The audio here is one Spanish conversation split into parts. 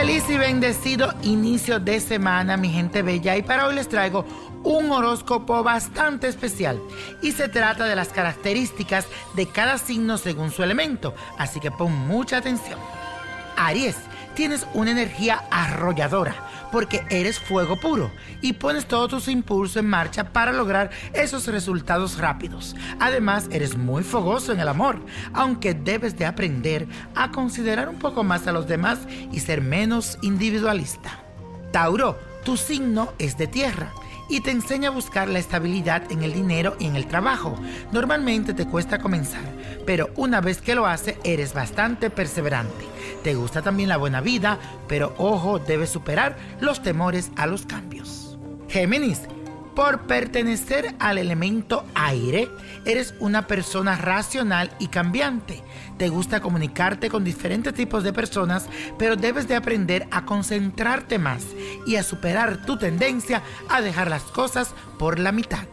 Bendecido inicio de semana, mi gente bella, y para hoy les traigo un horóscopo bastante especial. Y se trata de las características de cada signo según su elemento, así que pon mucha atención. Aries, tienes una energía arrolladora porque eres fuego puro y pones todos tus impulsos en marcha para lograr esos resultados rápidos. Además, eres muy fogoso en el amor, aunque debes de aprender a considerar un poco más a los demás y ser menos individualista. Tauro, tu signo es de tierra y te enseña a buscar la estabilidad en el dinero y en el trabajo. Normalmente te cuesta comenzar, pero una vez que lo haces eres bastante perseverante. Te gusta también la buena vida, pero ojo, debes superar los temores a los cambios. Géminis, por pertenecer al elemento aire, eres una persona racional y cambiante. Te gusta comunicarte con diferentes tipos de personas, pero debes de aprender a concentrarte más y a superar tu tendencia a dejar las cosas por la mitad.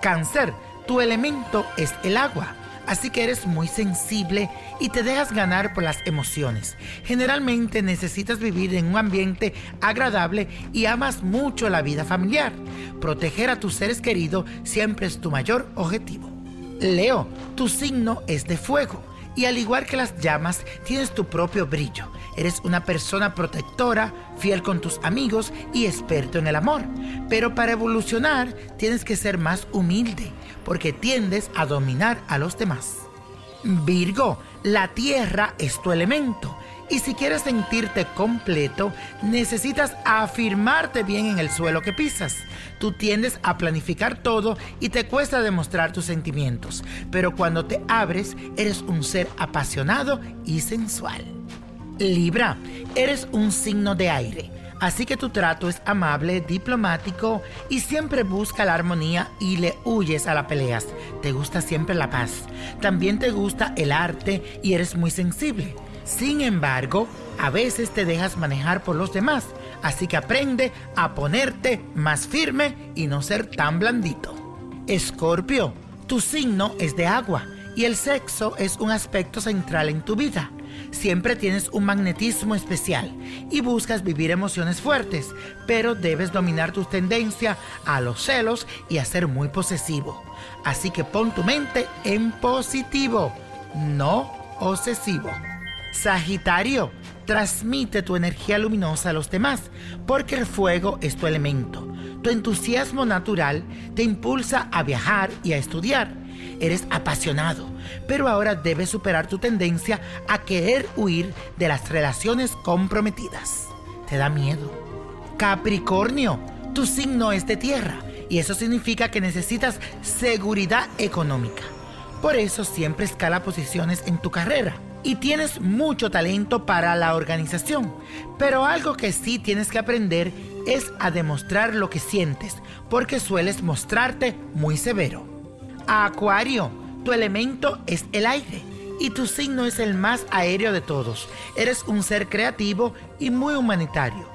Cáncer, tu elemento es el agua así que eres muy sensible y te dejas ganar por las emociones. Generalmente necesitas vivir en un ambiente agradable y amas mucho la vida familiar. Proteger a tus seres queridos siempre es tu mayor objetivo. Leo, tu signo es de fuego y al igual que las llamas, tienes tu propio brillo. Eres una persona protectora, fiel con tus amigos y experto en el amor. Pero para evolucionar tienes que ser más humilde, porque tiendes a dominar a los demás. Virgo, la tierra es tu elemento y si quieres sentirte completo, necesitas afirmarte bien en el suelo que pisas. Tú tiendes a planificar todo y te cuesta demostrar tus sentimientos, pero cuando te abres, eres un ser apasionado y sensual. Libra, eres un signo de aire. Así que tu trato es amable, diplomático y siempre busca la armonía y le huyes a las peleas. Te gusta siempre la paz. También te gusta el arte y eres muy sensible. Sin embargo, a veces te dejas manejar por los demás, así que aprende a ponerte más firme y no ser tan blandito. Escorpio, tu signo es de agua y el sexo es un aspecto central en tu vida. Siempre tienes un magnetismo especial y buscas vivir emociones fuertes, pero debes dominar tu tendencia a los celos y a ser muy posesivo. Así que pon tu mente en positivo, no obsesivo. Sagitario, transmite tu energía luminosa a los demás, porque el fuego es tu elemento. Tu entusiasmo natural te impulsa a viajar y a estudiar. Eres apasionado, pero ahora debes superar tu tendencia a querer huir de las relaciones comprometidas. ¿Te da miedo? Capricornio, tu signo es de tierra y eso significa que necesitas seguridad económica. Por eso siempre escala posiciones en tu carrera y tienes mucho talento para la organización. Pero algo que sí tienes que aprender es a demostrar lo que sientes, porque sueles mostrarte muy severo. Acuario, tu elemento es el aire y tu signo es el más aéreo de todos. Eres un ser creativo y muy humanitario.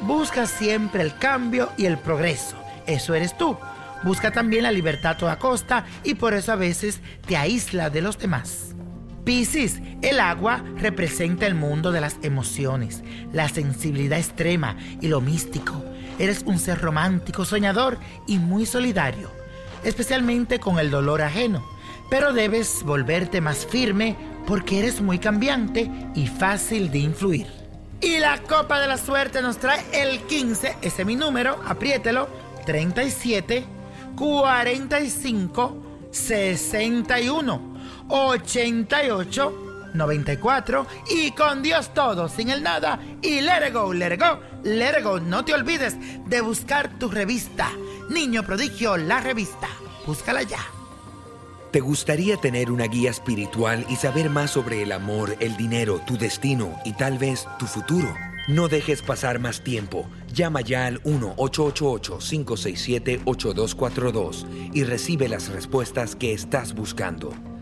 Buscas siempre el cambio y el progreso. Eso eres tú. Busca también la libertad a toda costa y por eso a veces te aísla de los demás. Piscis, el agua representa el mundo de las emociones, la sensibilidad extrema y lo místico. Eres un ser romántico, soñador y muy solidario, especialmente con el dolor ajeno. Pero debes volverte más firme porque eres muy cambiante y fácil de influir. Y la copa de la suerte nos trae el 15, ese es mi número, apriételo, 37, 45, 61. 88 94 y con Dios todo, sin el nada y let it go. No te olvides de buscar tu revista, Niño Prodigio, la revista. Búscala ya. ¿Te gustaría tener una guía espiritual y saber más sobre el amor, el dinero, tu destino y tal vez tu futuro? No dejes pasar más tiempo. Llama ya al 1-888-567-8242 y recibe las respuestas que estás buscando.